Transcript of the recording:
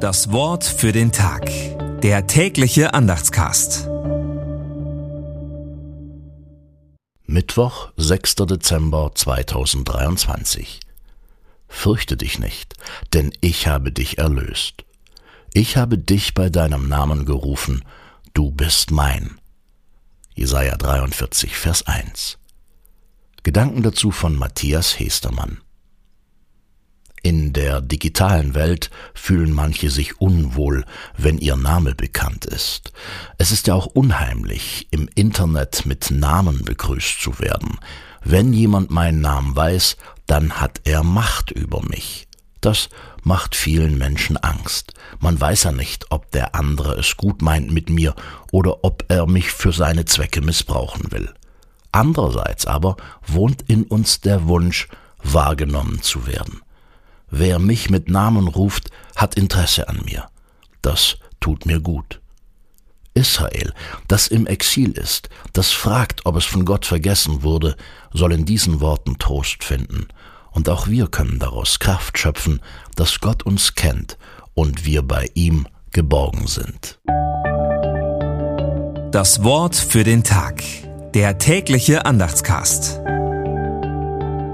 Das Wort für den Tag. Der tägliche Andachtscast. Mittwoch, 6. Dezember 2023. Fürchte dich nicht, denn ich habe dich erlöst. Ich habe dich bei deinem Namen gerufen, du bist mein. Jesaja 43, Vers 1. Gedanken dazu von Matthias Hestermann. Der digitalen Welt fühlen manche sich unwohl, wenn ihr Name bekannt ist. Es ist ja auch unheimlich, im Internet mit Namen begrüßt zu werden. Wenn jemand meinen Namen weiß, dann hat er Macht über mich. Das macht vielen Menschen Angst. Man weiß ja nicht, ob der andere es gut meint mit mir oder ob er mich für seine Zwecke missbrauchen will. Andererseits aber wohnt in uns der Wunsch, wahrgenommen zu werden. Wer mich mit Namen ruft, hat Interesse an mir. Das tut mir gut. Israel, das im Exil ist, das fragt, ob es von Gott vergessen wurde, soll in diesen Worten Trost finden. Und auch wir können daraus Kraft schöpfen, dass Gott uns kennt und wir bei ihm geborgen sind. Das Wort für den Tag. Der tägliche Andachtscast.